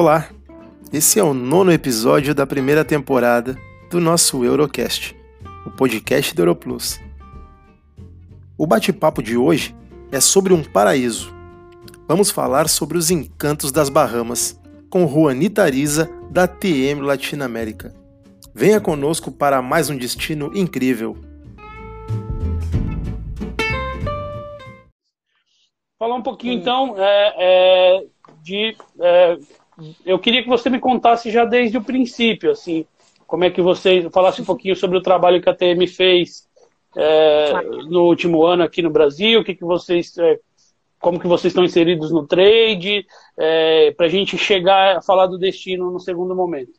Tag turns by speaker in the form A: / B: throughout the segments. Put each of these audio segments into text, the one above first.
A: Olá, esse é o nono episódio da primeira temporada do nosso Eurocast, o podcast do Europlus. O bate-papo de hoje é sobre um paraíso. Vamos falar sobre os encantos das Bahamas com Juanita Ariza, da TM Latinoamérica. Venha conosco para mais um destino incrível.
B: Falar um pouquinho então é, é, de é, eu queria que você me contasse já desde o princípio, assim, como é que você falasse um pouquinho sobre o trabalho que a TM fez é, no último ano aqui no Brasil, o que, que vocês, é, como que vocês estão inseridos no trade, é, para a gente chegar a falar do destino no segundo momento.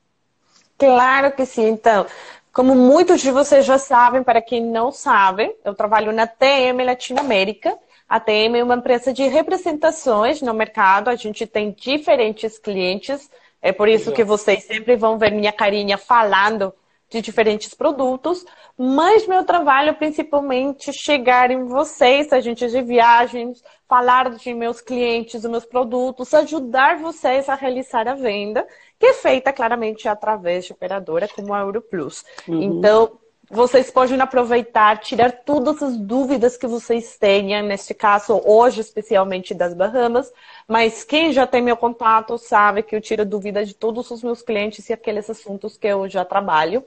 C: Claro que sim. Então, como muitos de vocês já sabem, para quem não sabe, eu trabalho na TM Latinoamérica a TM é uma empresa de representações no mercado, a gente tem diferentes clientes, é por isso que vocês sempre vão ver minha carinha falando de diferentes produtos, mas meu trabalho é principalmente chegar em vocês, agentes de viagens, falar de meus clientes, dos meus produtos, ajudar vocês a realizar a venda, que é feita claramente através de operadora como a Europlus. Uhum. Então, vocês podem aproveitar, tirar todas as dúvidas que vocês tenham, neste caso, hoje, especialmente das Bahamas. Mas quem já tem meu contato sabe que eu tiro dúvidas de todos os meus clientes e aqueles assuntos que eu já trabalho.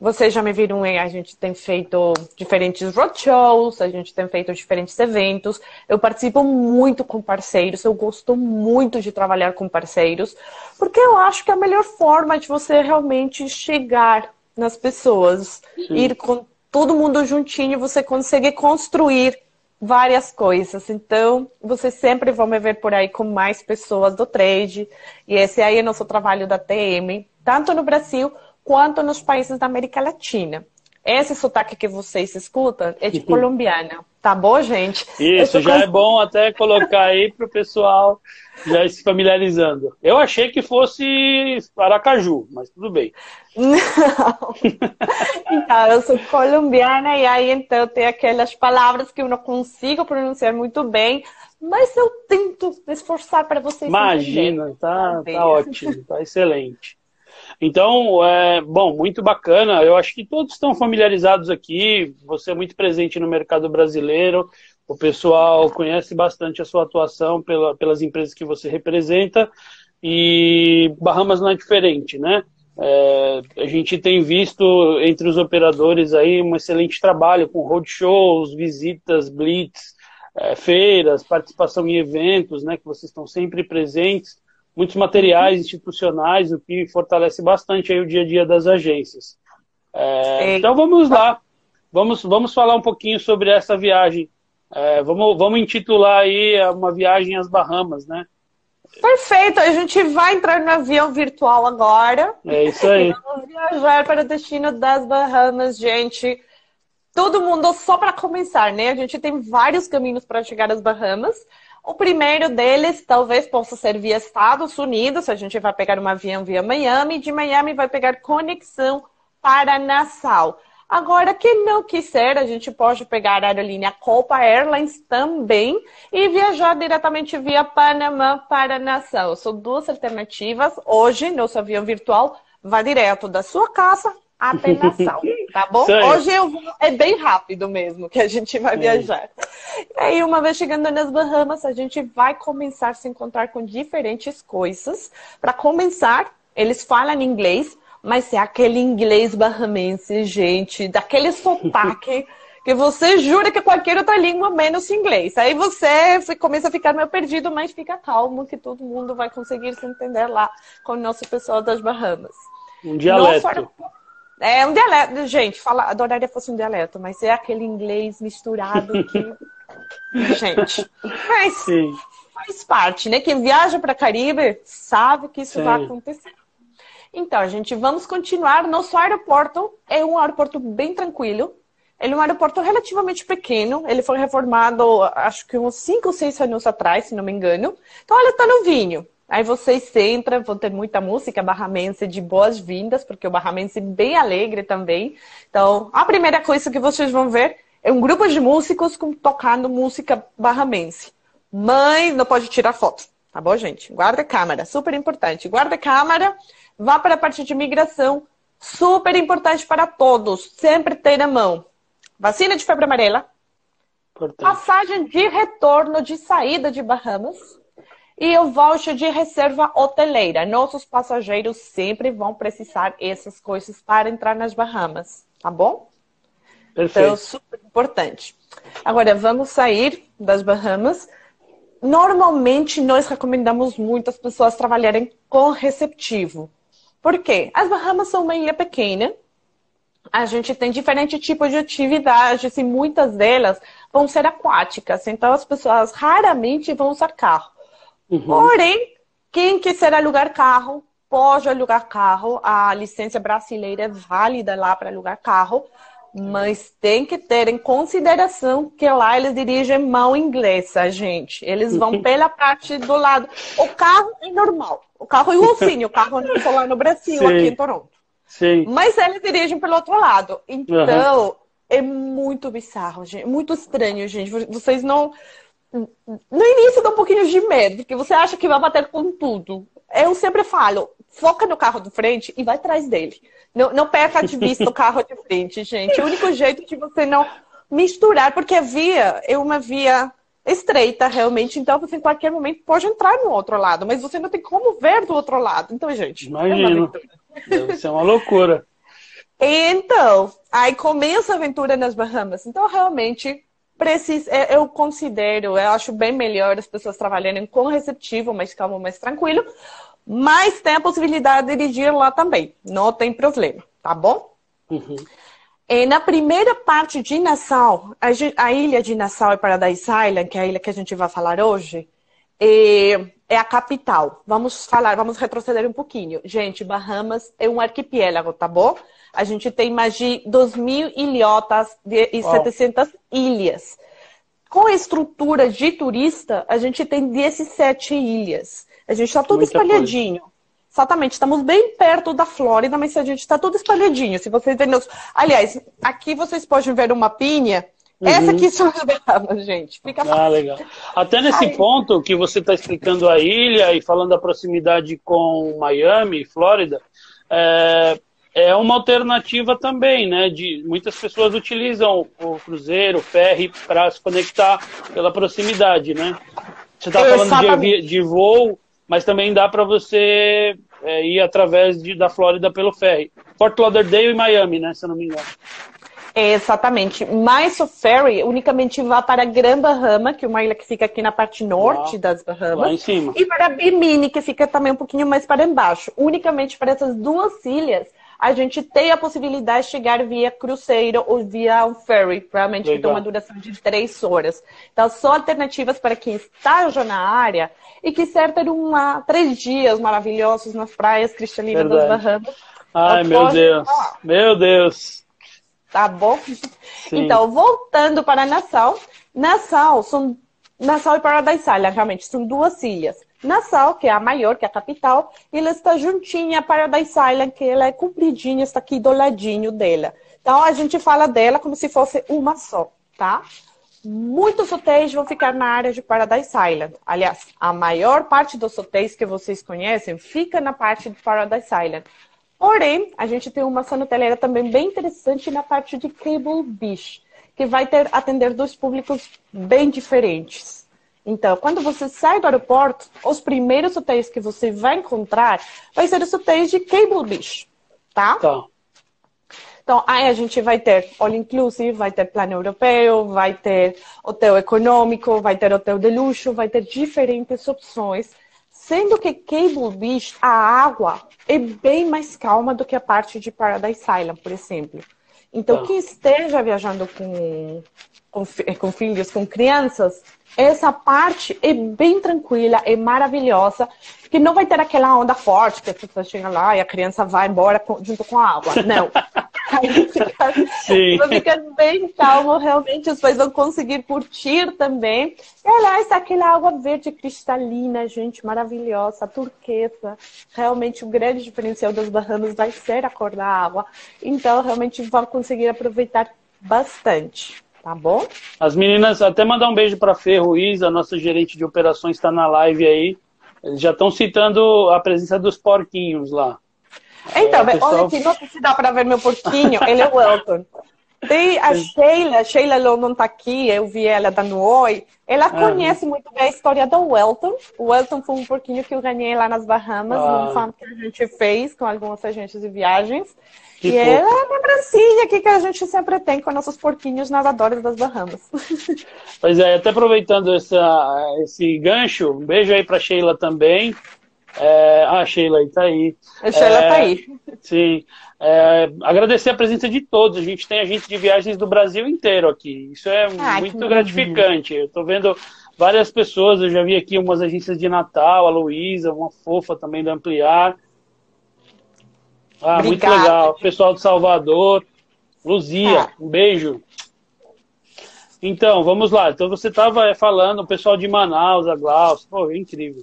C: Vocês já me viram, a gente tem feito diferentes roadshows, a gente tem feito diferentes eventos. Eu participo muito com parceiros, eu gosto muito de trabalhar com parceiros, porque eu acho que é a melhor forma de você realmente chegar nas pessoas. Sim. Ir com todo mundo juntinho, você consegue construir várias coisas. Então, você sempre vão me ver por aí com mais pessoas do trade. E esse aí é nosso trabalho da TM, tanto no Brasil quanto nos países da América Latina. Esse sotaque que vocês escutam é de colombiana. Tá bom, gente?
B: Isso, já é bom até colocar aí para o pessoal já se familiarizando. Eu achei que fosse Aracaju, mas tudo bem.
C: Não. Então, eu sou colombiana e aí então tem aquelas palavras que eu não consigo pronunciar muito bem, mas eu tento me esforçar para vocês
B: Imagina, tá, tá ótimo, tá excelente. Então, é, bom, muito bacana. Eu acho que todos estão familiarizados aqui. Você é muito presente no mercado brasileiro. O pessoal conhece bastante a sua atuação pela, pelas empresas que você representa. E Bahamas não é diferente, né? É, a gente tem visto entre os operadores aí um excelente trabalho com roadshows, visitas, blitz, é, feiras, participação em eventos, né? Que vocês estão sempre presentes muitos materiais institucionais, o que fortalece bastante aí o dia a dia das agências. É, então vamos lá, vamos, vamos falar um pouquinho sobre essa viagem. É, vamos, vamos intitular aí uma viagem às Bahamas, né?
C: Perfeito, a gente vai entrar no avião virtual agora.
B: É isso aí.
C: vamos viajar para o destino das Bahamas, gente. Todo mundo, só para começar, né? A gente tem vários caminhos para chegar às Bahamas. O primeiro deles talvez possa ser via Estados Unidos, a gente vai pegar um avião via Miami, de Miami vai pegar conexão para Nassau. Agora, quem não quiser, a gente pode pegar a aerolínea Copa Airlines também e viajar diretamente via Panamá para Nassau. São duas alternativas. Hoje, nosso avião virtual vai direto da sua casa Nassau, tá bom? Hoje eu vou, é bem rápido mesmo que a gente vai viajar. E aí, uma vez chegando nas Bahamas, a gente vai começar a se encontrar com diferentes coisas. Para começar, eles falam inglês, mas é aquele inglês bahamense, gente, daquele sotaque que você jura que qualquer outra língua menos inglês. Aí você começa a ficar meio perdido, mas fica calmo que todo mundo vai conseguir se entender lá com o nosso pessoal das Bahamas.
B: Um dialeto.
C: É um dialeto, gente, fala, adoraria fosse um dialeto, mas é aquele inglês misturado que. gente. Mas Sim. faz parte, né? Quem viaja para Caribe sabe que isso Sim. vai acontecer. Então, gente, vamos continuar. Nosso aeroporto é um aeroporto bem tranquilo. Ele é um aeroporto relativamente pequeno. Ele foi reformado, acho que uns 5 ou 6 anos atrás, se não me engano. Então, ele está novinho. Aí vocês entram, vão ter muita música barramense de boas-vindas, porque o barramense é bem alegre também. Então, a primeira coisa que vocês vão ver é um grupo de músicos tocando música barramense. Mãe não pode tirar foto. Tá bom, gente? Guarda-câmara, super importante. Guarda-câmara, vá para a parte de imigração, super importante para todos. Sempre ter na mão. Vacina de febre amarela, passagem de retorno de saída de Bahamas e o voucher de reserva hoteleira. Nossos passageiros sempre vão precisar essas coisas para entrar nas Bahamas, tá bom? Perfeito. Então, super importante. Agora, vamos sair das Bahamas. Normalmente, nós recomendamos muito as pessoas trabalharem com receptivo. Por quê? As Bahamas são uma ilha pequena. A gente tem diferentes tipos de atividades e muitas delas vão ser aquáticas. Então, as pessoas raramente vão usar carro. Uhum. Porém, quem quiser alugar carro, pode alugar carro. A licença brasileira é válida lá para alugar carro. Mas tem que ter em consideração que lá eles dirigem mão inglesa, gente. Eles vão pela parte do lado. O carro é normal. O carro é igualzinho. O carro não é lá no Brasil, Sim. aqui em Toronto. Sim. Mas eles dirigem pelo outro lado. Então, uhum. é muito bizarro, gente. Muito estranho, gente. Vocês não. No início dá um pouquinho de medo, porque você acha que vai bater com tudo. Eu sempre falo, foca no carro de frente e vai atrás dele. Não, não perca de vista o carro de frente, gente. O único jeito de você não misturar, porque a via é uma via estreita, realmente. Então, você em qualquer momento pode entrar no outro lado, mas você não tem como ver do outro lado. Então, gente.
B: Imagino. É uma loucura.
C: Então, aí começa a aventura nas Bahamas. Então, realmente, precisa, é, eu considero, eu acho bem melhor as pessoas trabalharem com receptivo, mais calmo, mais tranquilo, mas tem a possibilidade de dirigir lá também. Não tem problema, tá bom? Uhum. E na primeira parte de Nassau, a, ilha de Nassau e Paradise Island, que é a ilha que a gente vai falar hoje, é, é, a capital. Vamos falar, vamos retroceder um pouquinho. Gente, Bahamas é um arquipélago, tá bom? A gente tem mais de 2 mil ilhotas e 700 ilhas. Com a estrutura de turista, a gente tem 17 ilhas. A gente está tudo Muita espalhadinho. Coisa. Exatamente, estamos bem perto da Flórida, mas a gente está tudo espalhadinho. Se vocês verem os... Aliás, aqui vocês podem ver uma pinha. Uhum. Essa aqui são as Bahamas, gente. Fica ah, fácil.
B: Legal. Até nesse ponto que você está explicando a ilha e falando da proximidade com Miami, Flórida, é, é uma alternativa também, né? De, muitas pessoas utilizam o cruzeiro, o ferry, para se conectar pela proximidade, né? Você está falando de, de voo mas também dá para você é, ir através de, da Flórida pelo ferry. Fort Lauderdale e Miami, né, se eu não me engano.
C: Exatamente. Mas o ferry unicamente vai para Gran Bahama, que é uma ilha que fica aqui na parte norte lá, das Bahamas. Lá
B: em cima.
C: E para Bimini, que fica também um pouquinho mais para embaixo. Unicamente para essas duas ilhas a gente tem a possibilidade de chegar via cruzeiro ou via um ferry, provavelmente que tem uma duração de três horas. Então, são alternativas para quem está já na área e quiser ter uma, três dias maravilhosos nas praias cristalinas das Bahamas.
B: Ai, meu Deus. Falar. Meu Deus.
C: Tá bom? Sim. Então, voltando para Nassau. Nassau são Nassau e Paradise Island, realmente, são duas ilhas. Nassau, que é a maior, que é a capital, ela está juntinha a Paradise Island, que ela é compridinha, está aqui do ladinho dela. Então a gente fala dela como se fosse uma só, tá? Muitos hotéis vão ficar na área de Paradise Island. Aliás, a maior parte dos hotéis que vocês conhecem fica na parte de Paradise Island. Porém, a gente tem uma zona hoteleira também bem interessante na parte de Cable Beach, que vai ter atender dois públicos bem diferentes. Então, quando você sai do aeroporto, os primeiros hotéis que você vai encontrar vai ser os hotéis de Cable Beach, tá? Tá. Então, aí a gente vai ter all inclusive, vai ter plano europeu, vai ter hotel econômico, vai ter hotel de luxo, vai ter diferentes opções. Sendo que Cable Beach, a água é bem mais calma do que a parte de Paradise Island, por exemplo. Então, tá. quem esteja viajando com, com, com filhos, com crianças, essa parte é bem tranquila, é maravilhosa, que não vai ter aquela onda forte que a pessoa chega lá e a criança vai embora junto com a água. Não. Aí fica, fica bem calmo, realmente os pais vão conseguir curtir também. E aliás, aquela água verde cristalina, gente, maravilhosa, turquesa. Realmente o grande diferencial das Bahamas vai ser a cor da água. Então, realmente vão conseguir aproveitar bastante. Tá bom?
B: As meninas, até mandar um beijo para Fê Ruiz, a nossa gerente de operações está na live aí. Eles já estão citando a presença dos porquinhos lá.
C: Então, é, pessoal... olha aqui, não sei se dá para ver meu porquinho, ele é o Elton. Tem a Sheila, Sheila London tá aqui, eu vi ela dando oi. Ela conhece muito bem a história do Welton. O Welton foi um porquinho que eu ganhei lá nas Bahamas, ah. num fan que a gente fez com algumas agentes de viagens. Que e é a lembrancinha aqui que a gente sempre tem com nossos porquinhos nadadores das Bahamas.
B: Pois é, até aproveitando essa, esse gancho, um beijo aí para Sheila também. É, a Sheila aí tá aí.
C: A Sheila é, tá aí.
B: Sim. É, agradecer a presença de todos. A gente tem agente de viagens do Brasil inteiro aqui. Isso é ah, muito gratificante. Eu tô vendo várias pessoas. Eu já vi aqui umas agências de Natal, a Luísa, uma fofa também da Ampliar. Ah, Obrigada. muito legal. Pessoal de Salvador. Luzia, ah. um beijo. Então, vamos lá. Então você estava falando, o pessoal de Manaus, a Glaucia. Pô, é incrível.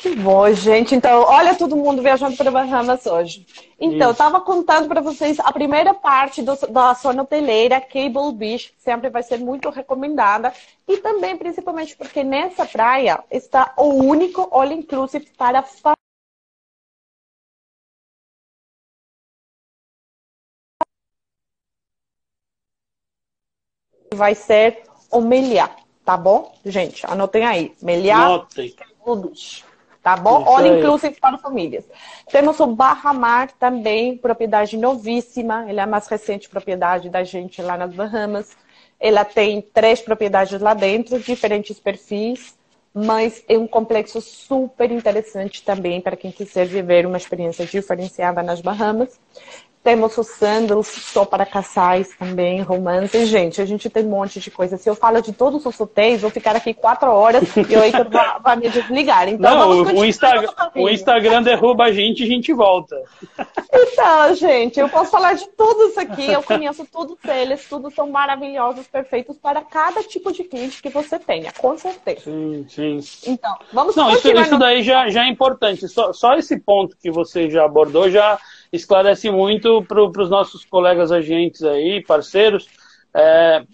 C: Que bom, gente. Então, olha todo mundo viajando para Bahamas hoje. Então, eu estava contando para vocês a primeira parte do, da zona hoteleira, Cable Beach, sempre vai ser muito recomendada. E também, principalmente, porque nessa praia está o único all-inclusive para vai ser o Meliá, tá bom? Gente, anotem aí. Meliá Anotem. Tá bom? All inclusive para famílias. Temos o Barra Mar também, propriedade novíssima. Ele é a mais recente propriedade da gente lá nas Bahamas. Ela tem três propriedades lá dentro, diferentes perfis, mas é um complexo super interessante também para quem quiser viver uma experiência diferenciada nas Bahamas. Temos os sandals só para casais também, romance. Gente, a gente tem um monte de coisa. Se eu falo de todos os hotéis, vou ficar aqui quatro horas e o Heitor vai me desligar. Então,
B: Não, o, Instagram, o Instagram derruba a gente e a gente volta.
C: Então, gente, eu posso falar de tudo isso aqui. Eu conheço todos eles. Todos são maravilhosos, perfeitos para cada tipo de cliente que você tenha, com certeza.
B: Sim, sim.
C: Então, vamos
B: Não, isso, isso daí já, já é importante. Só, só esse ponto que você já abordou já esclarece muito para os nossos colegas agentes aí, parceiros. É,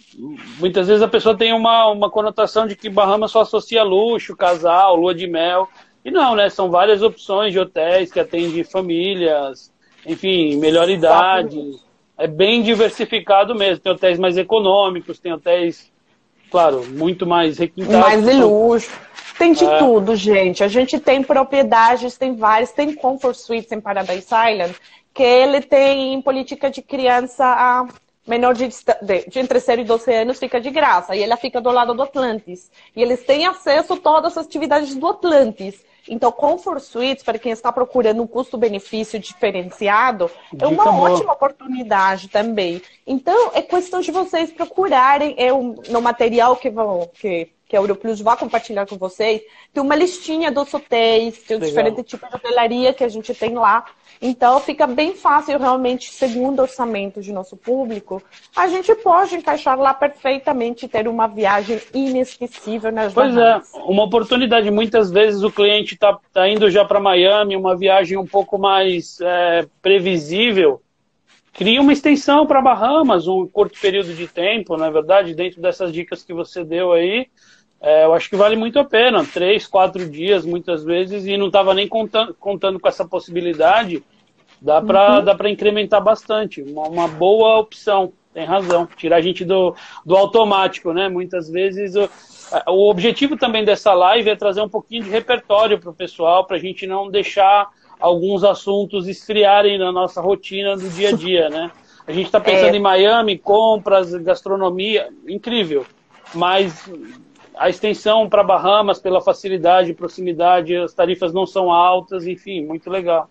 B: muitas vezes a pessoa tem uma, uma conotação de que Bahamas só associa luxo, casal, lua de mel. E não, né? São várias opções de hotéis que atendem famílias, enfim, melhor idade. É bem diversificado mesmo. Tem hotéis mais econômicos, tem hotéis, claro, muito mais requintados.
C: Mais de luxo. Tem de é. tudo, gente. A gente tem propriedades, tem várias, tem Comfort Suites em Paradise Island, que ele tem política de criança a menor de, de, de, entre 0 e 12 anos fica de graça. E ela fica do lado do Atlantis. E eles têm acesso a todas as atividades do Atlantis. Então, Comfort Suites, para quem está procurando um custo-benefício diferenciado, é uma boa. ótima oportunidade também. Então, é questão de vocês procurarem é um, no material que vão, que que a Europlus vai compartilhar com vocês, tem uma listinha dos hotéis, tem Legal. diferentes tipos de hotelaria que a gente tem lá. Então fica bem fácil realmente, segundo o orçamento de nosso público, a gente pode encaixar lá perfeitamente ter uma viagem inesquecível nas
B: Pois Bahamas. é, uma oportunidade. Muitas vezes o cliente está tá indo já para Miami, uma viagem um pouco mais é, previsível. Cria uma extensão para Bahamas, um curto período de tempo, na é verdade, dentro dessas dicas que você deu aí é, eu acho que vale muito a pena. Três, quatro dias, muitas vezes, e não estava nem contando, contando com essa possibilidade. Dá para uhum. incrementar bastante. Uma, uma, boa opção, tem razão. Tirar a gente do, do automático, né? Muitas vezes. O, o objetivo também dessa live é trazer um pouquinho de repertório para o pessoal, para a gente não deixar alguns assuntos esfriarem na nossa rotina do dia a dia, né? A gente está pensando é. em Miami, compras, gastronomia, incrível. Mas a extensão para Bahamas, pela facilidade e proximidade, as tarifas não são altas, enfim, muito legal.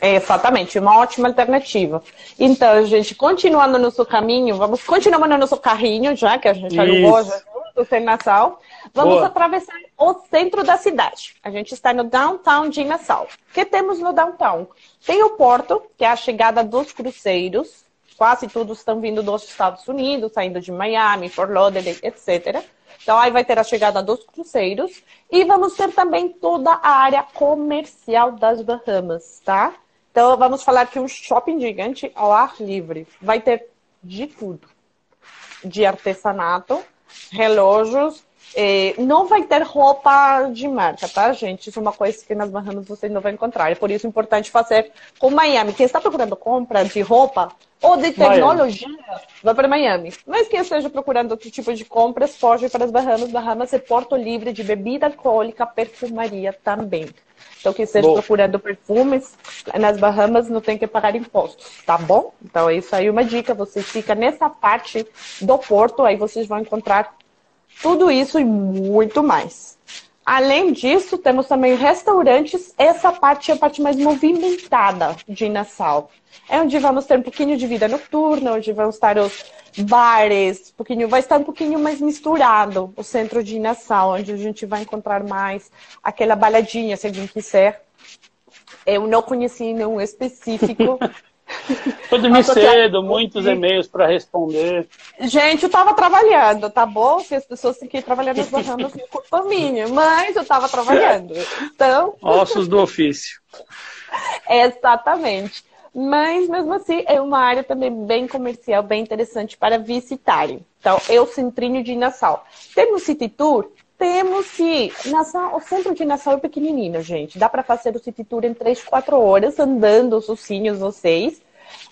C: É, exatamente, uma ótima alternativa. Então, gente, continuando no nosso caminho, vamos continuando no nosso carrinho, já que a gente alugou junto, sem Nassau. Vamos Boa. atravessar o centro da cidade. A gente está no downtown de Nassau. O que temos no downtown? Tem o porto, que é a chegada dos cruzeiros. Quase todos estão vindo dos Estados Unidos, saindo de Miami, Fort Lauderdale, etc. Então, aí vai ter a chegada dos cruceiros e vamos ter também toda a área comercial das Bahamas, tá? Então, vamos falar que um shopping gigante ao ar livre vai ter de tudo: de artesanato, relógios, É, não vai ter roupa de marca, tá, gente? Isso é uma coisa que nas Bahamas vocês não vão encontrar. É por isso importante fazer com Miami. Quem está procurando compra de roupa ou de tecnologia, Miami. vai para Miami. Mas quem esteja procurando outro tipo de compras, foge para as Bahamas. Bahamas é porto livre de bebida alcoólica, perfumaria também. Então, quem esteja bom. procurando perfumes, nas Bahamas não tem que pagar impostos, tá bom? Então, é isso aí uma dica. Você fica nessa parte do porto, aí vocês vão encontrar tudo isso e muito mais. Além disso, temos também restaurantes. Essa parte é a parte mais movimentada de Nassau. É onde vamos ter um pouquinho de vida noturna, onde vão estar os bares, um pouquinho, vai estar um pouquinho mais misturado o centro de Nassau, onde a gente vai encontrar mais aquela baladinha, se alguém quiser. Eu não conheci nenhum específico,
B: Foi dormir cedo, muitos e-mails para responder.
C: Gente, eu estava trabalhando, tá bom? Se as pessoas têm que ir trabalhando nas Bahamas, não culpa minha, mas eu estava trabalhando. Então.
B: Ossos do ofício.
C: Exatamente. Mas, mesmo assim, é uma área também bem comercial, bem interessante para visitarem. Então, é o centrinho de Nassau. Temos City Tour? Temos sim. Nassau, o centro de Nassau é pequenininho, gente. Dá para fazer o City Tour em 3, 4 horas, andando os ursinhos, vocês.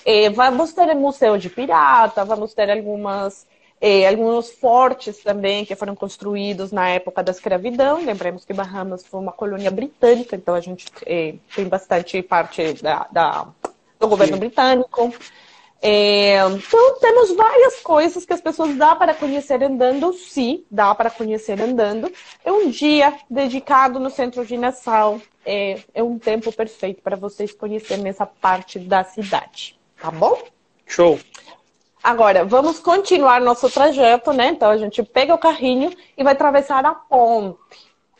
C: É, vamos ter museu de pirata, vamos ter algumas, é, alguns fortes também que foram construídos na época da escravidão. Lembremos que Bahamas foi uma colônia britânica, então a gente é, tem bastante parte da, da do governo sim. britânico. Então, temos várias coisas que as pessoas dá para conhecer andando, sim, dá para conhecer andando. É um dia dedicado no centro de Nassau, é, é um tempo perfeito para vocês conhecerem essa parte da cidade, tá bom?
B: Show!
C: Agora, vamos continuar nosso trajeto, né? Então, a gente pega o carrinho e vai atravessar a ponte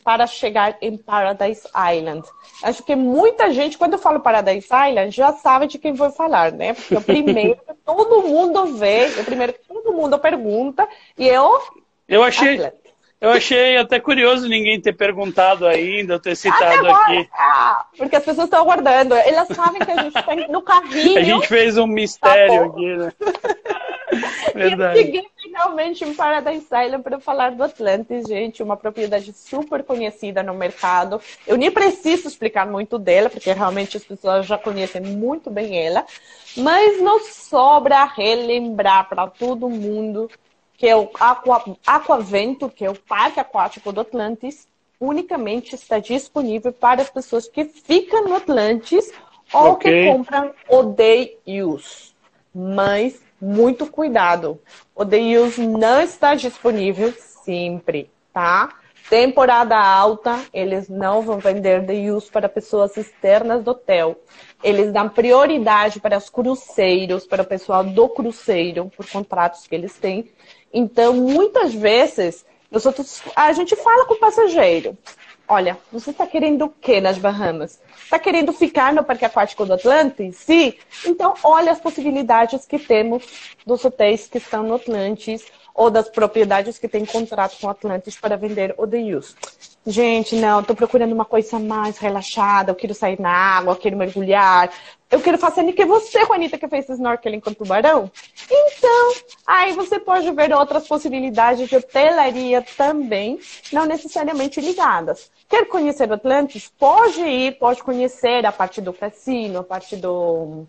C: para chegar em Paradise Island. Acho que muita gente, quando eu falo Paradise Island, já sabe de quem vou falar, né? Porque o primeiro que todo mundo vê, o primeiro que todo mundo pergunta, e eu.
B: Eu achei. Eu achei até curioso ninguém ter perguntado ainda, ter citado aqui.
C: Ah, porque as pessoas estão aguardando. Elas sabem que a gente está no carrinho.
B: A gente fez um mistério tá aqui, né?
C: Verdade. E eu cheguei finalmente em Paradise Island para falar do Atlantis, gente, uma propriedade super conhecida no mercado. Eu nem preciso explicar muito dela, porque realmente as pessoas já conhecem muito bem ela, mas não sobra relembrar para todo mundo que é o Aqua, Aquavento, que é o parque aquático do Atlantis, unicamente está disponível para as pessoas que ficam no Atlantis ou okay. que compram o day use. Mas muito cuidado. O Day Use não está disponível sempre, tá? Temporada alta, eles não vão vender Day Use para pessoas externas do hotel. Eles dão prioridade para os cruceiros, para o pessoal do cruceiro, por contratos que eles têm. Então, muitas vezes, outros, a gente fala com o passageiro. Olha, você está querendo o que nas Bahamas? Está querendo ficar no Parque Aquático do Atlantis? Sim. Então, olha as possibilidades que temos dos hotéis que estão no Atlantis ou das propriedades que têm contrato com o Atlantis para vender o The Use. Gente, não, estou procurando uma coisa mais relaxada, eu quero sair na água, eu quero mergulhar, eu quero fazer que você, Juanita, que fez snorkeling com tubarão. Então, aí você pode ver outras possibilidades de hotelaria também, não necessariamente ligadas. Quer conhecer o Atlantis? Pode ir, pode conhecer a parte do cassino, a parte do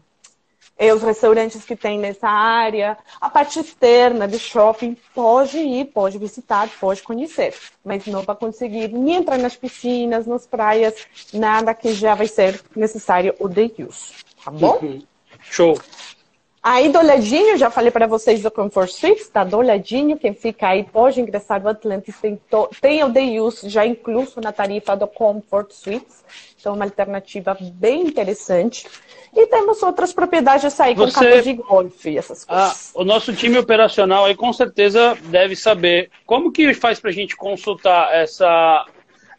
C: os restaurantes que tem nessa área, a parte externa do shopping, pode ir, pode visitar, pode conhecer, mas não vai conseguir nem entrar nas piscinas, nas praias, nada que já vai ser necessário o day use, tá bom? Uhum.
B: Show.
C: Aí do ladinho, já falei para vocês do Comfort Suites, tá do ladinho, quem fica aí pode ingressar no Atlantis, tem, to... tem o day use já incluso na tarifa do Comfort Suites, então uma alternativa bem interessante. E temos outras propriedades aí, com campos de golfe, essas ah, coisas.
B: Ah, o nosso time operacional aí com certeza deve saber. Como que faz para a gente consultar essa.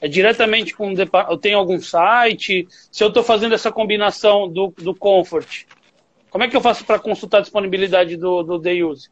B: É diretamente com. Eu tenho algum site? Se eu estou fazendo essa combinação do, do Comfort, como é que eu faço para consultar a disponibilidade do, do Day Use?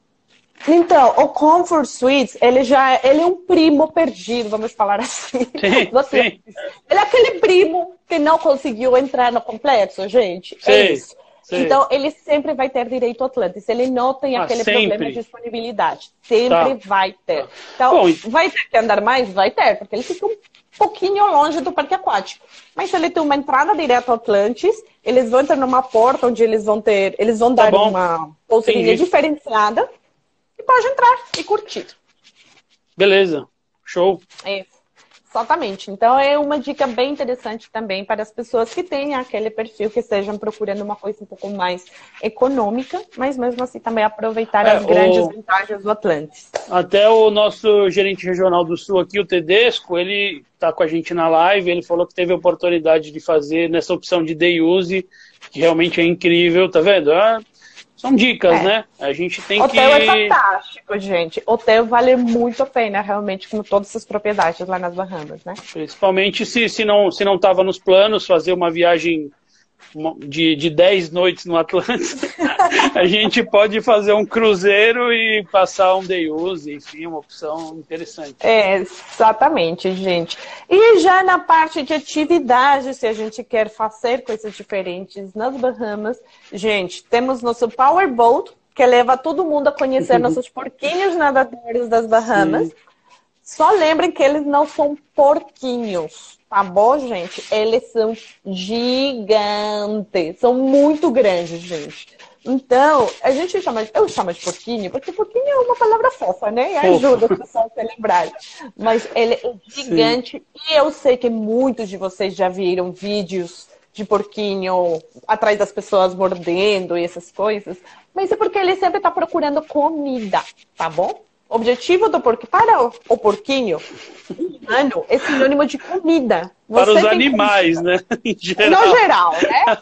C: Então, o Comfort Suites, ele já ele é um primo perdido, vamos falar assim.
B: Sim, Você, sim.
C: Ele é aquele primo que não conseguiu entrar no complexo, gente.
B: Sim.
C: É isso. Sim. Então, ele sempre vai ter direito ao Atlantis. Ele não tem ah, aquele sempre. problema de disponibilidade. Sempre tá. vai ter. Tá. Então, Bom, vai ter que andar mais? Vai ter, porque ele fica um pouquinho longe do parque aquático. Mas se ele tem uma entrada direta ao Atlantis, eles vão entrar numa porta onde eles vão ter, eles vão tá dar bom. uma pulseirinha diferenciada e pode entrar e curtir.
B: Beleza. Show.
C: Isso. Exatamente. Então é uma dica bem interessante também para as pessoas que têm aquele perfil que estejam procurando uma coisa um pouco mais econômica, mas mesmo assim também aproveitar é, as grandes o... vantagens do Atlantis.
B: Até o nosso gerente regional do Sul aqui, o Tedesco, ele está com a gente na live, ele falou que teve a oportunidade de fazer nessa opção de day use, que realmente é incrível, tá vendo? Ah, são dicas, é. né? A gente tem
C: Hotel
B: que.
C: Hotel é fantástico, gente. Hotel vale muito a pena, realmente, com todas essas propriedades lá nas Bahamas, né?
B: Principalmente se, se não se não estava nos planos fazer uma viagem de, de 10 noites no Atlântico, a gente pode fazer um cruzeiro e passar um day use, enfim, uma opção interessante.
C: É, exatamente, gente. E já na parte de atividade, se a gente quer fazer coisas diferentes nas Bahamas, gente, temos nosso Powerboat, que leva todo mundo a conhecer nossos porquinhos nadadores das Bahamas. Sim. Só lembrem que eles não são porquinhos Tá bom, gente? Eles são gigantes. São muito grandes, gente. Então, a gente chama, eu chamo de porquinho, porque porquinho é uma palavra fofa, né? E ajuda as pessoas a se lembrarem. Mas ele é gigante. Sim. E eu sei que muitos de vocês já viram vídeos de porquinho atrás das pessoas mordendo e essas coisas. Mas é porque ele sempre está procurando comida, tá bom? Objetivo do porquinho, para o, porquinho, humano é sinônimo de comida.
B: Você para os animais, comida. né?
C: Em geral. No geral, né?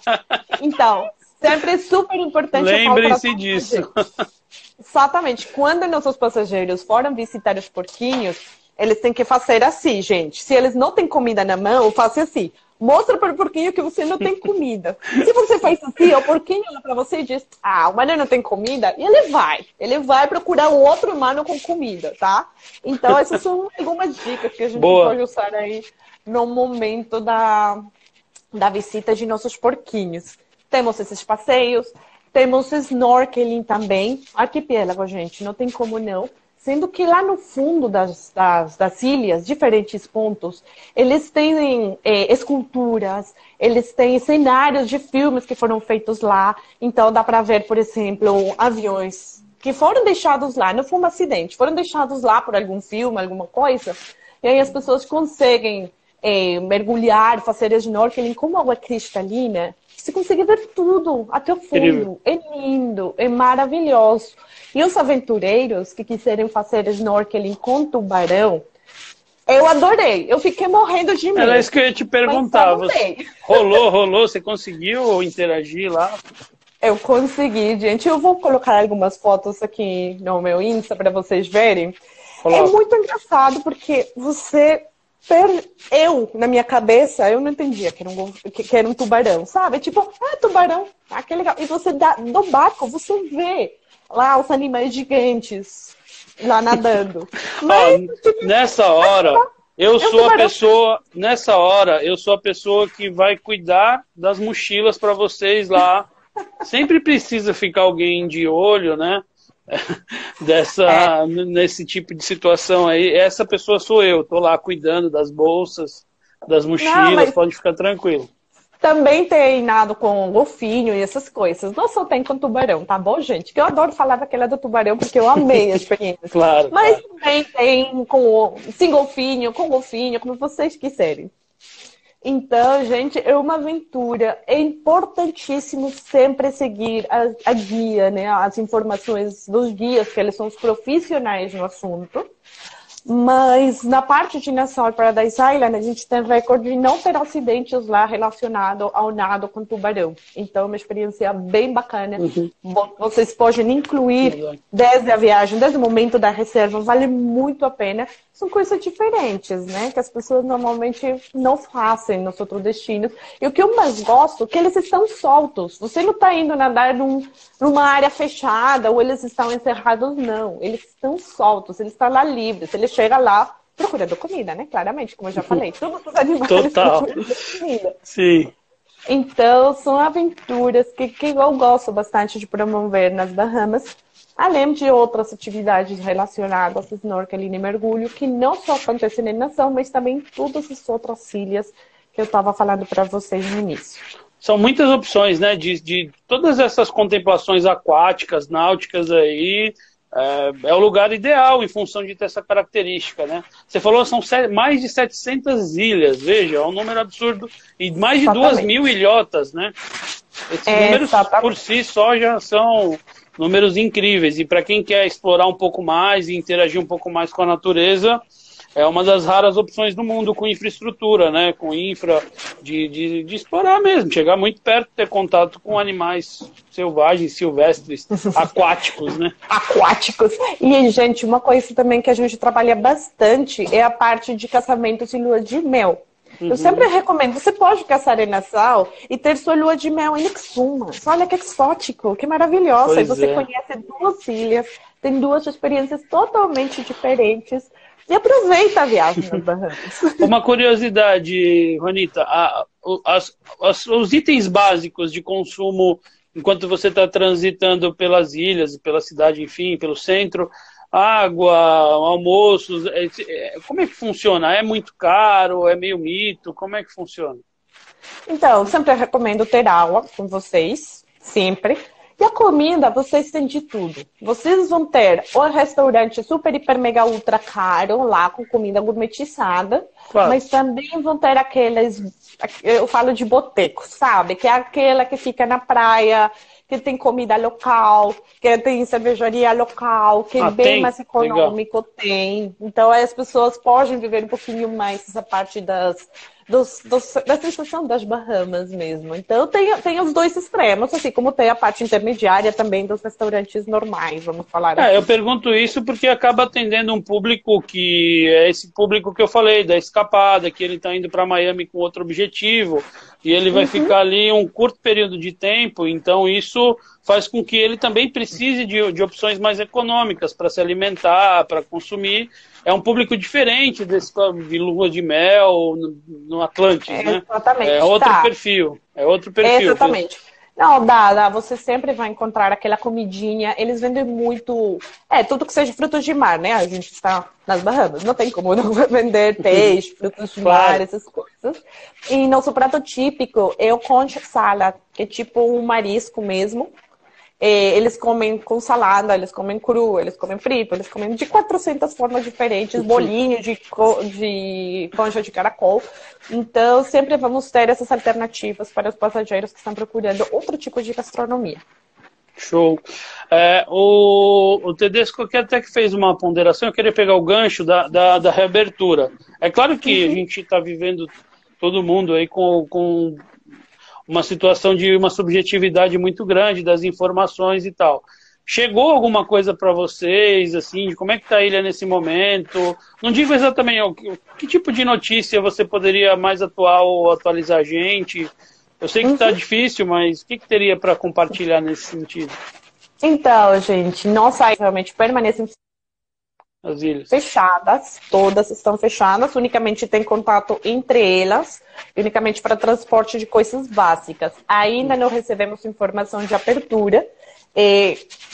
C: Então, sempre é super importante.
B: Lembrem-se disso.
C: Exatamente. Quando nossos passageiros foram visitar os porquinhos, eles têm que fazer assim, gente. Se eles não têm comida na mão, faça assim. Mostra para o porquinho que você não tem comida. Se você faz assim, o porquinho olha para você e diz: Ah, o humano não tem comida, e ele vai. Ele vai procurar um outro humano com comida, tá? Então, essas são algumas dicas que a gente Boa. pode usar aí no momento da, da visita de nossos porquinhos. Temos esses passeios, temos snorkeling também. Arquipélago, gente, não tem como não. Sendo que lá no fundo das, das, das ilhas, diferentes pontos, eles têm é, esculturas, eles têm cenários de filmes que foram feitos lá. Então dá para ver, por exemplo, aviões que foram deixados lá, não foi um acidente, foram deixados lá por algum filme, alguma coisa. E aí as pessoas conseguem é, mergulhar, fazer snorkeling com água cristalina. Você consegue ver tudo até o fundo. É lindo, é maravilhoso. E os aventureiros que quiserem fazer snorkeling com tubarão, eu adorei. Eu fiquei morrendo de medo.
B: Era isso que eu ia te perguntar. Você... Rolou, rolou? Você conseguiu interagir lá?
C: Eu consegui, gente. Eu vou colocar algumas fotos aqui no meu Insta para vocês verem. É muito engraçado porque você eu, na minha cabeça, eu não entendia que era um, que era um tubarão, sabe? Tipo, ah, tubarão, ah, que legal. E você dá, do barco, você vê lá os animais gigantes lá nadando.
B: Mas, tipo, nessa hora, eu sou a pessoa, nessa hora, eu sou a pessoa que vai cuidar das mochilas para vocês lá. Sempre precisa ficar alguém de olho, né? dessa é. nesse tipo de situação aí. Essa pessoa sou eu, tô lá cuidando das bolsas, das mochilas, Não, pode ficar tranquilo.
C: Também tem nado com golfinho e essas coisas. Não só tem com tubarão, tá bom, gente? Que eu adoro falar daquela do tubarão porque eu amei a experiência.
B: claro.
C: Mas
B: claro.
C: também tem com sem golfinho, com golfinho, como vocês quiserem. Então, gente, é uma aventura. É importantíssimo sempre seguir a, a, guia, né? As informações dos guias, que eles são os profissionais no assunto. Mas na parte de Nassau Paradise Island, a gente tem recorde de não ter acidentes lá relacionados ao nado com tubarão. Então, é uma experiência bem bacana. Uhum. Vocês podem incluir desde a viagem, desde o momento da reserva, vale muito a pena. São coisas diferentes, né? Que as pessoas normalmente não fazem nos outros destinos. E o que eu mais gosto é que eles estão soltos. Você não está indo nadar num, numa área fechada ou eles estão encerrados, não. Eles estão soltos, eles estão lá livres. Eles chega lá procurando comida, né? Claramente, como eu já falei. Todos os animais
B: Total.
C: comida.
B: Sim.
C: Então, são aventuras que, que eu gosto bastante de promover nas Bahamas, além de outras atividades relacionadas a snorkeling e mergulho, que não só acontecem na nação, mas também todas as outras ilhas que eu estava falando para vocês no início.
B: São muitas opções, né? De, de todas essas contemplações aquáticas, náuticas aí, é, é, o lugar ideal em função de ter essa característica, né? Você falou são mais de 700 ilhas, veja, é um número absurdo e mais de exatamente. 2 mil ilhotas, né? Esses é, números exatamente. por si só já são números incríveis e para quem quer explorar um pouco mais e interagir um pouco mais com a natureza, é uma das raras opções do mundo com infraestrutura, né? Com infra de, de, de, explorar mesmo, chegar muito perto, ter contato com animais selvagens, silvestres, aquáticos, né?
C: Aquáticos. E, gente, uma coisa também que a gente trabalha bastante é a parte de caçamentos e lua de mel. Uhum. Eu sempre recomendo, você pode caçar em Nassau e ter sua lua de mel em Exumas. Olha que exótico, que maravilhosa. Pois e você é. conhece duas ilhas, tem duas experiências totalmente diferentes e aproveita a viagem nas Bahamas.
B: Uma curiosidade, Ronita, a, as, as, os itens básicos de consumo enquanto você está transitando pelas ilhas, pela cidade, enfim, pelo centro, água, almoços, é, é, como é que funciona? É muito caro? É meio mito? Como é que funciona?
C: Então, sempre recomendo ter água com vocês, sempre. E a comida, vocês têm de tudo. Vocês vão ter um restaurante super, hiper, mega, ultra caro lá com comida gourmetizada, claro. mas também vão ter aqueles, eu falo de boteco, sabe? Que é aquela que fica na praia, que tem comida local, que tem cervejaria local, que é ah, é bem tem? mais econômico, Legal. tem. Então as pessoas podem viver um pouquinho mais essa parte das dos, dos, da sensação das Bahamas mesmo. Então tem, tem os dois extremos, assim como tem a parte intermediária também dos restaurantes normais, vamos falar.
B: É, assim. eu pergunto isso porque acaba atendendo um público que é esse público que eu falei, da escapada, que ele está indo para Miami com outro objetivo, e ele vai uhum. ficar ali um curto período de tempo, então isso faz com que ele também precise de, de opções mais econômicas para se alimentar, para consumir. É um público diferente desse de lua de mel no, no Atlântico, é, né?
C: Exatamente.
B: É outro tá. perfil. É outro perfil. É
C: exatamente. Não, dá, dá. Você sempre vai encontrar aquela comidinha. Eles vendem muito. É, tudo que seja frutos de mar, né? A gente está nas Bahamas. Não tem como não vender peixe, frutos de claro. mar, essas coisas. E nosso prato típico é o conch salad, que é tipo um marisco mesmo. É, eles comem com salada, eles comem cru, eles comem frito, eles comem de 400 formas diferentes, bolinho de, de concha de caracol. Então, sempre vamos ter essas alternativas para os passageiros que estão procurando outro tipo de gastronomia.
B: Show. É, o, o Tedesco aqui até que fez uma ponderação, eu queria pegar o gancho da, da, da reabertura. É claro que uhum. a gente está vivendo todo mundo aí com, com uma situação de uma subjetividade muito grande das informações e tal. Chegou alguma coisa para vocês, assim, de como é que está a ilha nesse momento? Não digo exatamente ó, que, que, tipo de notícia você poderia mais atual atualizar a gente. Eu sei que está uhum. difícil, mas o que, que teria para compartilhar nesse sentido?
C: Então, gente, nossa realmente permanece as ilhas. Fechadas, todas estão fechadas, unicamente tem contato entre elas, unicamente para transporte de coisas básicas. Ainda não recebemos informação de abertura.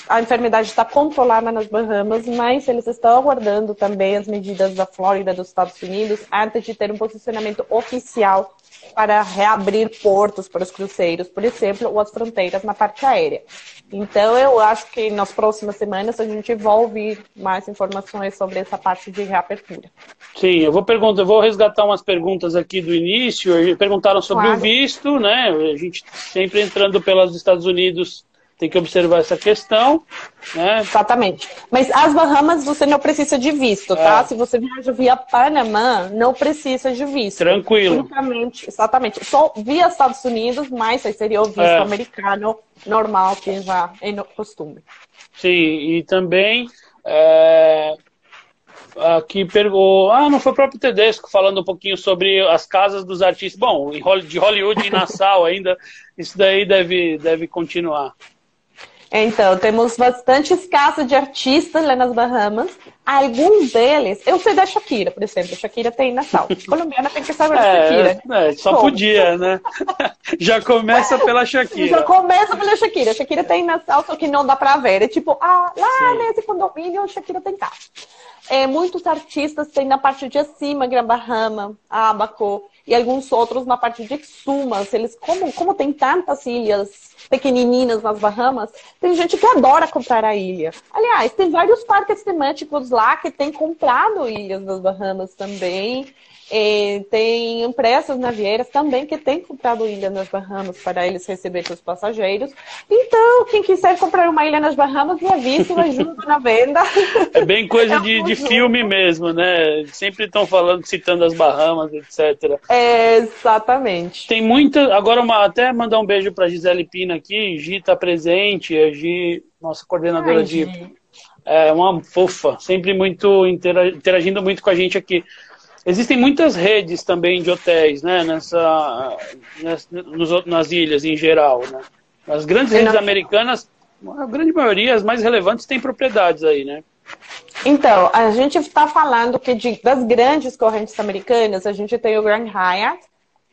C: A enfermidade está controlada nas Bahamas, mas eles estão aguardando também as medidas da Flórida dos Estados Unidos antes de ter um posicionamento oficial para reabrir portos para os cruceiros, por exemplo, ou as fronteiras na parte aérea. Então, eu acho que nas próximas semanas a gente vai ouvir mais informações sobre essa parte de reapertura.
B: Sim, eu vou perguntar, eu vou resgatar umas perguntas aqui do início. Perguntaram sobre claro. o visto, né? A gente sempre entrando pelos Estados Unidos tem que observar essa questão. Né?
C: Exatamente. Mas as Bahamas você não precisa de visto, tá? É. Se você viaja via Panamá, não precisa de visto.
B: Tranquilo.
C: Unicamente, exatamente. Só via Estados Unidos, mas aí seria o visto é. americano normal, que já é no costume.
B: Sim, e também é, aqui perguntou, ah, não foi o próprio Tedesco falando um pouquinho sobre as casas dos artistas. Bom, de Hollywood e Nassau ainda, isso daí deve, deve continuar.
C: Então, temos bastantes casos de artistas lá nas Bahamas. Alguns deles, eu sei da Shakira, por exemplo. Shakira tem Natal. Colombiana tem que saber da é, Shakira.
B: É, só Como? podia, né? Já começa pela Shakira.
C: Já começa pela Shakira. Shakira tem Natal, só que não dá pra ver. É tipo, ah, lá Sim. nesse condomínio, Shakira tem casa. É, muitos artistas têm na parte de cima, Gran Bahama, Abaco, e alguns outros na parte de Sumas. Eles, como, como tem tantas ilhas pequenininhas nas Bahamas, tem gente que adora comprar a ilha. Aliás, tem vários parques temáticos lá que têm comprado ilhas das Bahamas também. E tem empresas navieiras também que têm comprado ilha nas Bahamas para eles receberem seus passageiros. Então, quem quiser comprar uma ilha nas Bahamas, me avise, eu ajudo na venda.
B: É bem coisa é de, de filme mesmo, né? Sempre estão falando, citando as Bahamas, etc.
C: É, exatamente.
B: Tem muita. Agora, uma, até mandar um beijo para Gisele Pina aqui. Gi está presente, a Gi, nossa coordenadora Ai, de. Gi. É uma fofa, sempre muito interagindo muito com a gente aqui. Existem muitas redes também de hotéis, né, nessa, nessa nos, nas ilhas em geral, né? As grandes redes americanas, a grande maioria, as mais relevantes, têm propriedades aí, né?
C: Então, a gente está falando que de, das grandes correntes americanas, a gente tem o Grand Hyatt,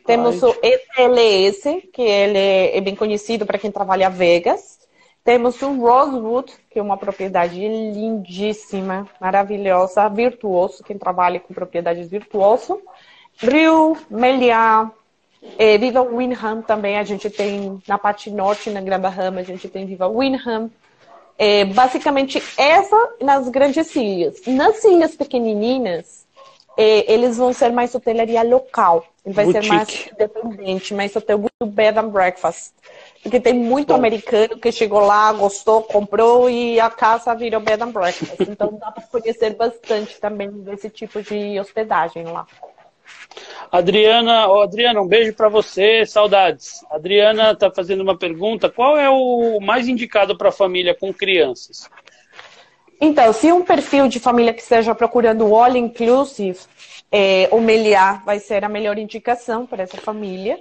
C: temos Ai. o ETLS, que ele é bem conhecido para quem trabalha Vegas, temos o Rosewood, que é uma propriedade lindíssima, maravilhosa, virtuoso, quem trabalha com propriedades virtuoso. Rio, Meliá, é, Viva Windham também, a gente tem na parte norte, na Grande Bahama, a gente tem Viva Windham. É, basicamente, essa nas grandes ilhas. Nas ilhas pequenininhas, é, eles vão ser mais hotelaria local. Ele vai Boutique. ser mais independente, mais hotel bed and breakfast. Porque tem muito Bom. americano que chegou lá, gostou, comprou e a casa virou bed and breakfast. Então dá para conhecer bastante também desse tipo de hospedagem lá.
B: Adriana, oh, Adriana, um beijo para você, saudades. Adriana está fazendo uma pergunta: qual é o mais indicado para família com crianças?
C: Então, se um perfil de família que esteja procurando all inclusive, é, o Meliá vai ser a melhor indicação para essa família.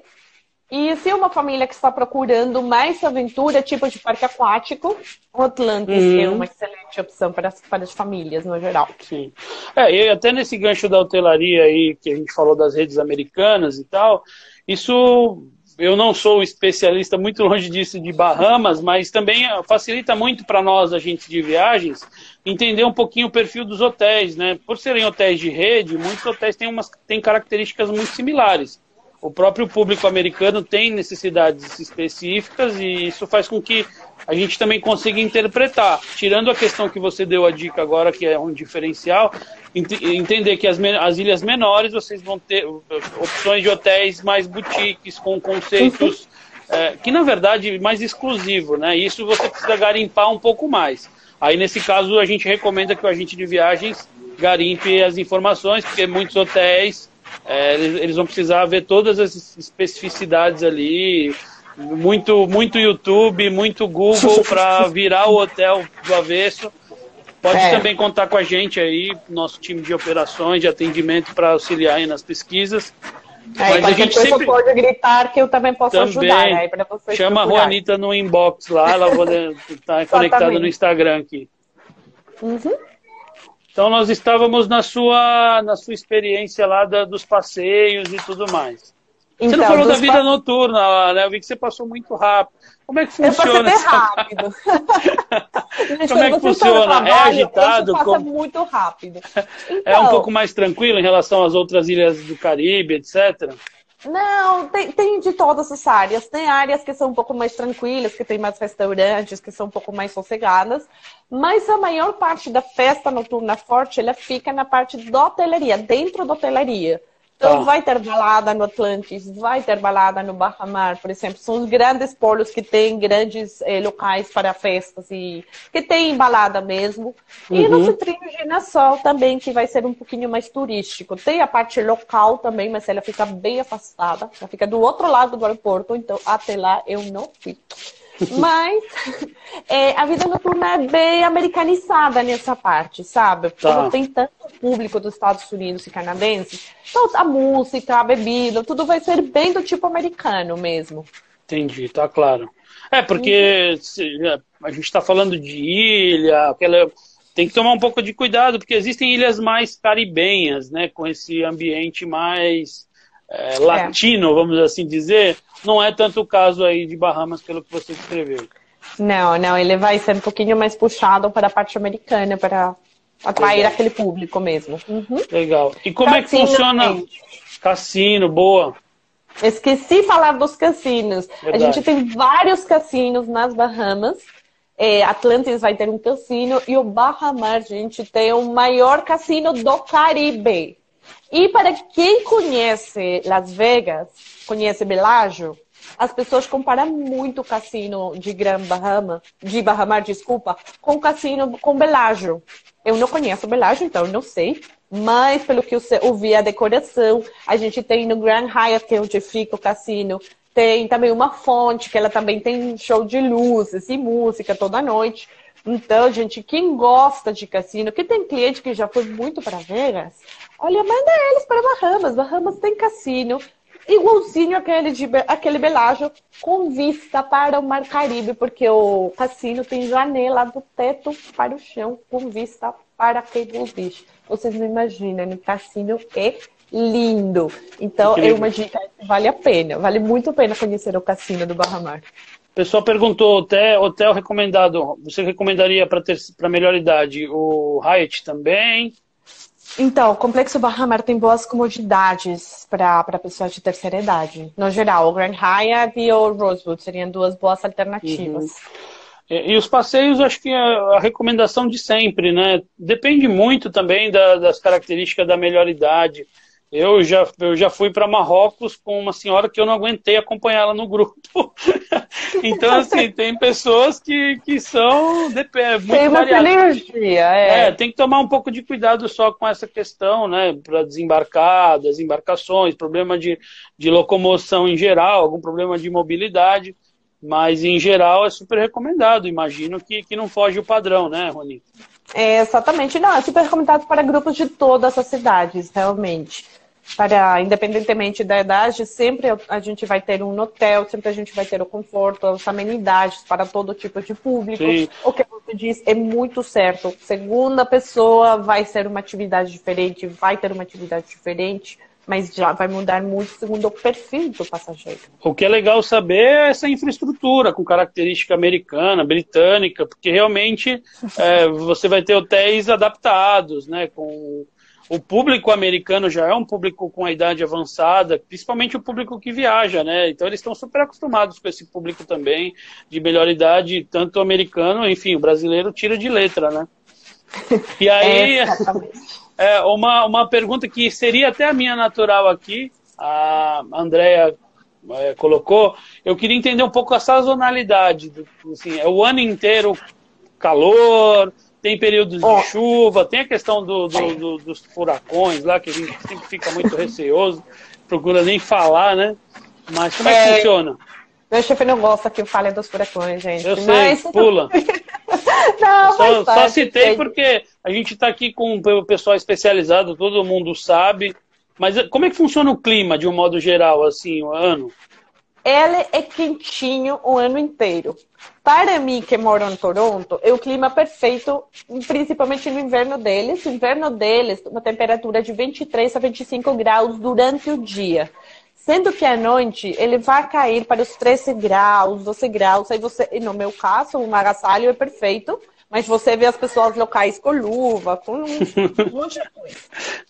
C: E se uma família que está procurando mais aventura, tipo de parque aquático, o Atlantis é uma excelente opção para as, para as famílias no geral.
B: Sim. É, e até nesse gancho da hotelaria aí, que a gente falou das redes americanas e tal, isso eu não sou especialista, muito longe disso, de Bahamas, mas também facilita muito para nós, agentes de viagens, entender um pouquinho o perfil dos hotéis, né? Por serem hotéis de rede, muitos hotéis têm, umas, têm características muito similares o próprio público americano tem necessidades específicas e isso faz com que a gente também consiga interpretar. Tirando a questão que você deu a dica agora, que é um diferencial, ent entender que as, as, ilhas menores vocês vão ter opções de hotéis mais boutiques, com conceitos é, que, na verdade, mais exclusivo, né? Isso você precisa garimpar um pouco mais. Aí, nesse caso, a gente recomenda que o agente de viagens garimpe as informações, porque muitos hotéis é, eles, eles, vão precisar ver todas as especificidades ali, muito, muito YouTube, muito Google para virar o hotel do avesso. Pode é. também contar com a gente aí, nosso time de operações, de atendimento para auxiliar aí nas pesquisas.
C: É, Mas a gente sempre pode gritar que eu também posso também ajudar, né?
B: Chama a Juanita no inbox lá, ela vai estar conectada no Instagram aqui. Uhum. Então nós estávamos na sua, na sua experiência lá da, dos passeios e tudo mais. Então, você não falou da vida pa... noturna, né? Eu vi que você passou muito rápido. Como é que funciona?
C: Eu rápido.
B: Como é que funciona? Trabalho, é agitado?
C: Passa como... muito rápido.
B: Então, é um então pouco mais tranquilo em relação às outras ilhas do Caribe, etc.
C: Não, tem, tem, de todas as áreas. Tem áreas que são um pouco mais tranquilas, que tem mais restaurantes, que são um pouco mais sossegadas. Mas a maior parte da festa noturna forte, ela fica na parte da hotelaria, dentro da hotelaria. Então, ah. vai ter balada no Atlantis, vai ter balada no Bahamar, por exemplo. São os grandes polos que têm grandes eh, locais para festas e que tem balada mesmo. Uhum. E no Citrino Girassol também, que vai ser um pouquinho mais turístico. Tem a parte local também, mas ela fica bem afastada. Ela fica do outro lado do aeroporto, então até lá eu não fui. Mas é, a vida noturna é bem americanizada nessa parte, sabe? Porque tá. tem tanto público dos Estados Unidos e canadenses, então a música, a bebida, tudo vai ser bem do tipo americano mesmo.
B: Entendi, tá claro. É, porque uhum. a gente está falando de ilha, aquela tem que tomar um pouco de cuidado, porque existem ilhas mais caribenhas, né, com esse ambiente mais é, latino, é. vamos assim dizer. Não é tanto o caso aí de Bahamas, pelo que você descreveu.
C: Não, não, ele vai ser um pouquinho mais puxado para a parte americana, para atrair Legal. aquele público mesmo.
B: Uhum. Legal. E como Cassino, é que funciona? Cassino, boa.
C: Esqueci de falar dos cassinos. Verdade. A gente tem vários cassinos nas Bahamas. É, Atlantis vai ter um cassino e o Bahamar, gente, tem o maior cassino do Caribe. E para quem conhece Las Vegas, conhece Bellagio, as pessoas comparam muito o cassino de Gran Bahama, de Bahamar, desculpa, com o cassino com Bellagio. Eu não conheço Bellagio, então eu não sei. Mas pelo que eu ouvi a decoração, a gente tem no Grand Hyatt, que é onde fica o cassino, tem também uma fonte, que ela também tem show de luzes e música toda noite. Então, gente, quem gosta de cassino, que tem cliente que já foi muito para Vegas, olha, manda eles para Bahamas. Bahamas tem cassino, igualzinho aquele, de, aquele Belágio, com vista para o Mar Caribe, porque o cassino tem janela do teto para o chão, com vista para Cable Beach. Vocês não imaginam, o cassino é lindo. Então, é uma dica vale a pena, vale muito a pena conhecer o cassino do Barra Mar.
B: O pessoal perguntou, hotel, hotel recomendado, você recomendaria para melhor idade o Hyatt também?
C: Então, o Complexo Barra Mar tem boas comodidades para pessoas de terceira idade. No geral, o Grand Hyatt e o Rosewood seriam duas boas alternativas. Uhum.
B: E, e, os passeios, acho que é a recomendação de sempre, né? Depende muito também da, das características da melhor idade. Eu já, eu já fui para Marrocos com uma senhora que eu não aguentei acompanhá-la no grupo. então, assim, tem pessoas que, que são é, muito tem
C: uma energia, é.
B: é. Tem que tomar um pouco de cuidado só com essa questão, né? Para desembarcar, das embarcações, problema de, de locomoção em geral, algum problema de mobilidade. Mas, em geral, é super recomendado. Imagino que, que não foge o padrão, né, Rony?
C: É, exatamente. Não, é super recomendado para grupos de todas as cidades, realmente para, independentemente da idade, sempre a gente vai ter um hotel, sempre a gente vai ter o conforto, as amenidades para todo tipo de público. Sim. O que você diz é muito certo. Segunda pessoa vai ser uma atividade diferente, vai ter uma atividade diferente, mas já vai mudar muito segundo o perfil do passageiro.
B: O que é legal saber é essa infraestrutura com característica americana, britânica, porque realmente é, você vai ter hotéis adaptados, né, com o público americano já é um público com a idade avançada, principalmente o público que viaja, né? Então eles estão super acostumados com esse público também de melhor idade, tanto americano, enfim, o brasileiro tira de letra, né? E aí, é, é uma, uma pergunta que seria até a minha natural aqui, a Andrea é, colocou, eu queria entender um pouco a sazonalidade, assim, é o ano inteiro calor, tem períodos oh. de chuva, tem a questão do, do, do, dos furacões lá, que a gente sempre fica muito receoso, procura nem falar, né? Mas como é, é que funciona?
C: Meu chefe não gosta que eu fale dos furacões, gente.
B: Eu sei, pula. não, só, só citei porque a gente está aqui com o pessoal especializado, todo mundo sabe. Mas como é que funciona o clima, de um modo geral, assim, o ano?
C: Ele é quentinho o ano inteiro. Para mim, que moro em Toronto, é o clima perfeito, principalmente no inverno deles. O inverno deles, uma temperatura de 23 a 25 graus durante o dia. Sendo que à noite ele vai cair para os 13 graus, 12 graus. Aí você, no meu caso, o agasalho é perfeito, mas você vê as pessoas locais com luva, com um monte de coisa.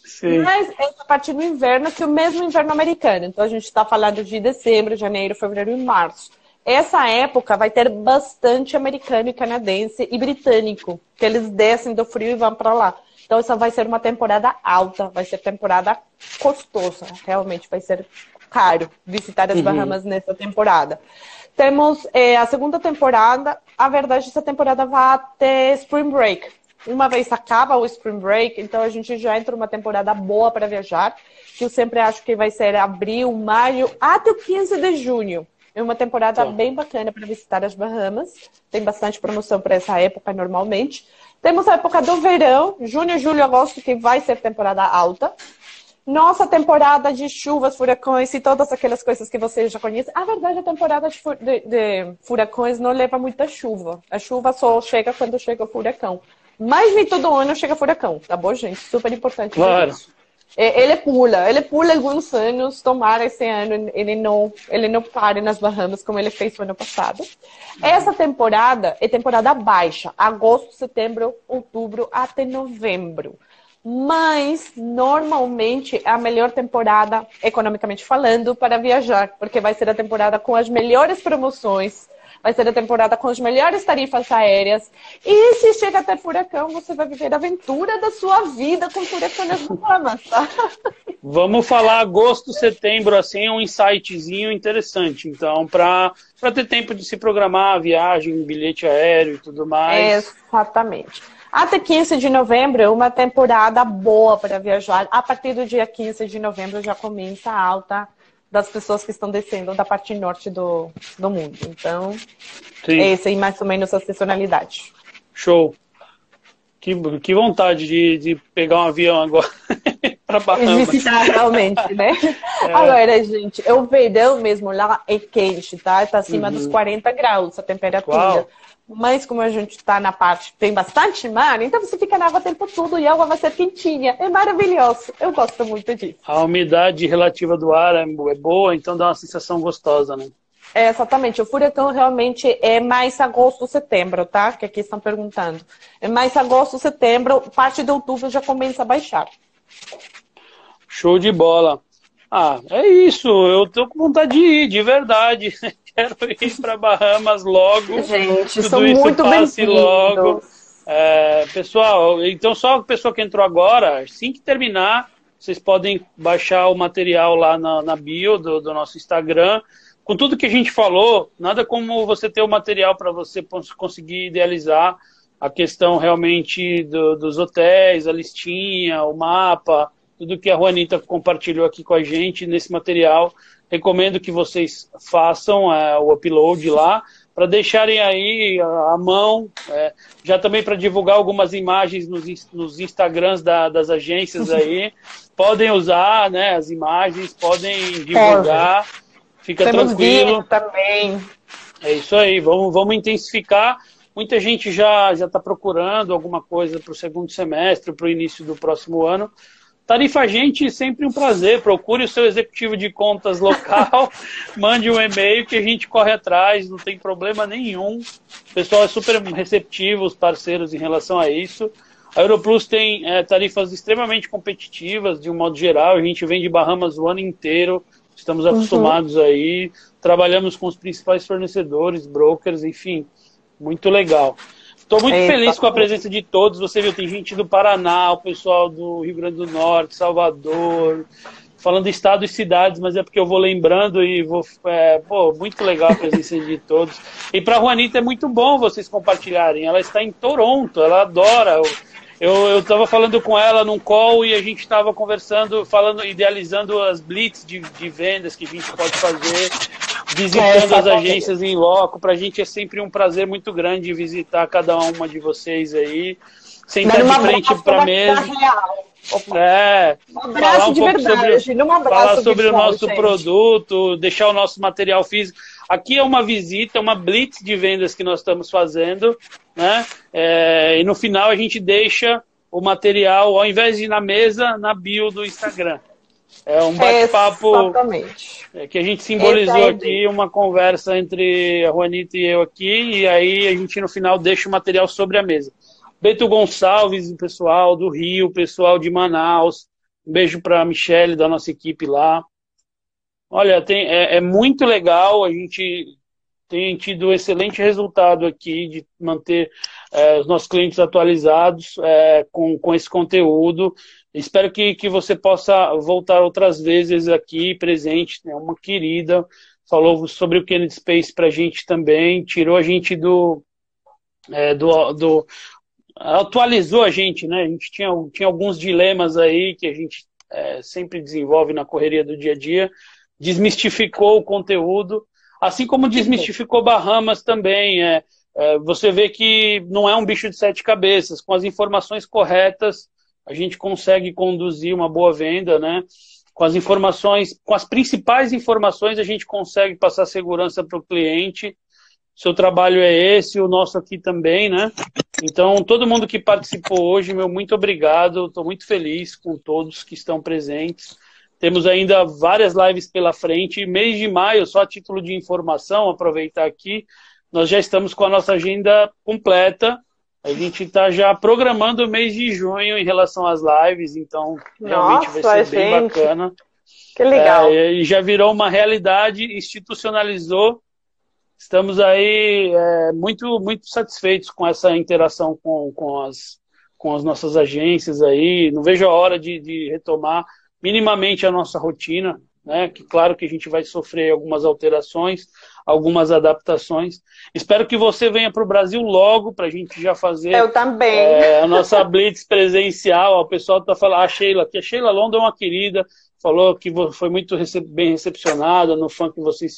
C: Sim. Mas essa parte do inverno, que é o mesmo inverno americano. Então a gente está falando de dezembro, janeiro, fevereiro e março. Essa época vai ter bastante americano e canadense e britânico, que eles descem do frio e vão para lá. Então essa vai ser uma temporada alta, vai ser temporada custosa, realmente vai ser caro visitar as uhum. Bahamas nessa temporada. Temos é, a segunda temporada, a verdade essa temporada vai até Spring Break. Uma vez acaba o Spring Break, então a gente já entra numa temporada boa para viajar, que eu sempre acho que vai ser abril, maio, até o 15 de junho. É uma temporada Sim. bem bacana para visitar as Bahamas. Tem bastante promoção para essa época normalmente. Temos a época do verão, junho, julho, agosto, que vai ser temporada alta. Nossa temporada de chuvas, furacões e todas aquelas coisas que vocês já conhecem. A verdade, a temporada de, de, de furacões não leva muita chuva. A chuva só chega quando chega o furacão. Mas nem todo ano chega furacão, tá bom, gente? Super importante.
B: Claro.
C: É, ele pula, ele pula alguns anos, tomara esse ano ele não, ele não pare nas Bahamas como ele fez no ano passado. Essa temporada é temporada baixa, agosto, setembro, outubro até novembro mas normalmente é a melhor temporada, economicamente falando, para viajar, porque vai ser a temporada com as melhores promoções, vai ser a temporada com as melhores tarifas aéreas. E se chega até furacão, você vai viver a aventura da sua vida com furacão nas Bahamas, tá?
B: Vamos falar agosto, setembro, assim, um insightzinho interessante. Então, para ter tempo de se programar a viagem, bilhete aéreo e tudo mais.
C: Exatamente. Até 15 de novembro é uma temporada boa para viajar. A partir do dia 15 de novembro já começa a alta das pessoas que estão descendo da parte norte do, do mundo. Então, Sim. essa é mais ou menos a sazonalidade.
B: Show. Que, que vontade de, de pegar um avião agora para Bahamas.
C: Visitar realmente, né? É. Agora, gente, o verão mesmo lá é quente, tá? Está acima uhum. dos 40 graus a temperatura. Uau. Mas como a gente está na parte tem bastante mar, então você fica na água o tempo todo e a água vai ser quentinha. É maravilhoso. Eu gosto muito disso.
B: A umidade relativa do ar é, é boa, então dá uma sensação gostosa, né?
C: É, exatamente. O furacão realmente é mais agosto, setembro, tá? Que aqui estão perguntando. É mais agosto, setembro, parte de outubro já começa a baixar.
B: Show de bola. Ah, é isso. Eu tô com vontade de ir, de verdade. quero ir para Bahamas logo.
C: Gente, tudo são isso muito passe logo.
B: É, pessoal, então só a pessoa que entrou agora, assim que terminar, vocês podem baixar o material lá na, na bio do, do, nosso Instagram. Com tudo que a gente falou, nada como você ter o material para você conseguir idealizar a questão realmente do, dos hotéis, a listinha, o mapa, tudo que a Juanita compartilhou aqui com a gente nesse material recomendo que vocês façam é, o upload lá para deixarem aí a mão, é, já também para divulgar algumas imagens nos, nos Instagrams da, das agências aí. podem usar né, as imagens, podem divulgar, Pode. fica Temos tranquilo.
C: também.
B: É isso aí, vamos, vamos intensificar. Muita gente já está procurando alguma coisa para o segundo semestre, para o início do próximo ano. Tarifa Gente, sempre um prazer. Procure o seu executivo de contas local, mande um e-mail que a gente corre atrás, não tem problema nenhum. O pessoal é super receptivo, os parceiros em relação a isso. A Europlus tem é, tarifas extremamente competitivas, de um modo geral. A gente vende Bahamas o ano inteiro, estamos uhum. acostumados uhum. aí. Trabalhamos com os principais fornecedores, brokers, enfim, muito legal. Estou muito é, feliz tá com a presença de todos. Você viu, tem gente do Paraná, o pessoal do Rio Grande do Norte, Salvador, falando estado e cidades, mas é porque eu vou lembrando e vou. É, pô, muito legal a presença de todos. E para a Juanita é muito bom vocês compartilharem. Ela está em Toronto, ela adora. Eu estava falando com ela num call e a gente estava conversando, falando, idealizando as blitz de, de vendas que a gente pode fazer visitando é, as agências em loco. Para a gente é sempre um prazer muito grande visitar cada uma de vocês aí. Sentar de frente para a mesa. É,
C: um falar um pouco verdade, sobre, um
B: falar sobre o nosso gente. produto, deixar o nosso material físico. Aqui é uma visita, uma blitz de vendas que nós estamos fazendo, né? É, e no final a gente deixa o material, ao invés de ir na mesa, na bio do Instagram. É um bate-papo é, que a gente simbolizou aqui, uma conversa entre a Juanita e eu aqui, e aí a gente no final deixa o material sobre a mesa. Beto Gonçalves, o pessoal do Rio, o pessoal de Manaus, um beijo para a Michelle da nossa equipe lá. Olha, tem, é, é muito legal, a gente tem tido um excelente resultado aqui de manter é, os nossos clientes atualizados é, com, com esse conteúdo. Espero que, que você possa voltar outras vezes aqui presente. É uma querida, falou sobre o Kennedy Space para a gente também, tirou a gente do, é, do, do, atualizou a gente, né? A gente tinha, tinha alguns dilemas aí que a gente é, sempre desenvolve na correria do dia a dia, desmistificou o conteúdo, assim como desmistificou Bahamas também. É, é, você vê que não é um bicho de sete cabeças, com as informações corretas a gente consegue conduzir uma boa venda, né? Com as informações, com as principais informações, a gente consegue passar segurança para o cliente. Seu trabalho é esse, o nosso aqui também, né? Então, todo mundo que participou hoje, meu muito obrigado. Estou muito feliz com todos que estão presentes. Temos ainda várias lives pela frente. Mês de maio, só a título de informação, aproveitar aqui, nós já estamos com a nossa agenda completa. A gente está já programando o mês de junho em relação às lives, então realmente Nossa, vai ser bem gente. bacana.
C: Que legal.
B: É, e já virou uma realidade, institucionalizou. Estamos aí é, muito, muito satisfeitos com essa interação com, com, as, com as nossas agências aí. Não vejo a hora de, de retomar minimamente a nossa rotina, né? Que claro que a gente vai sofrer algumas alterações, algumas adaptações. Espero que você venha para o Brasil logo para a gente já fazer.
C: Eu também.
B: É, a nossa blitz presencial. O pessoal está falando, a Sheila, que a Sheila Londa é uma querida, falou que foi muito bem recepcionada no fã que vocês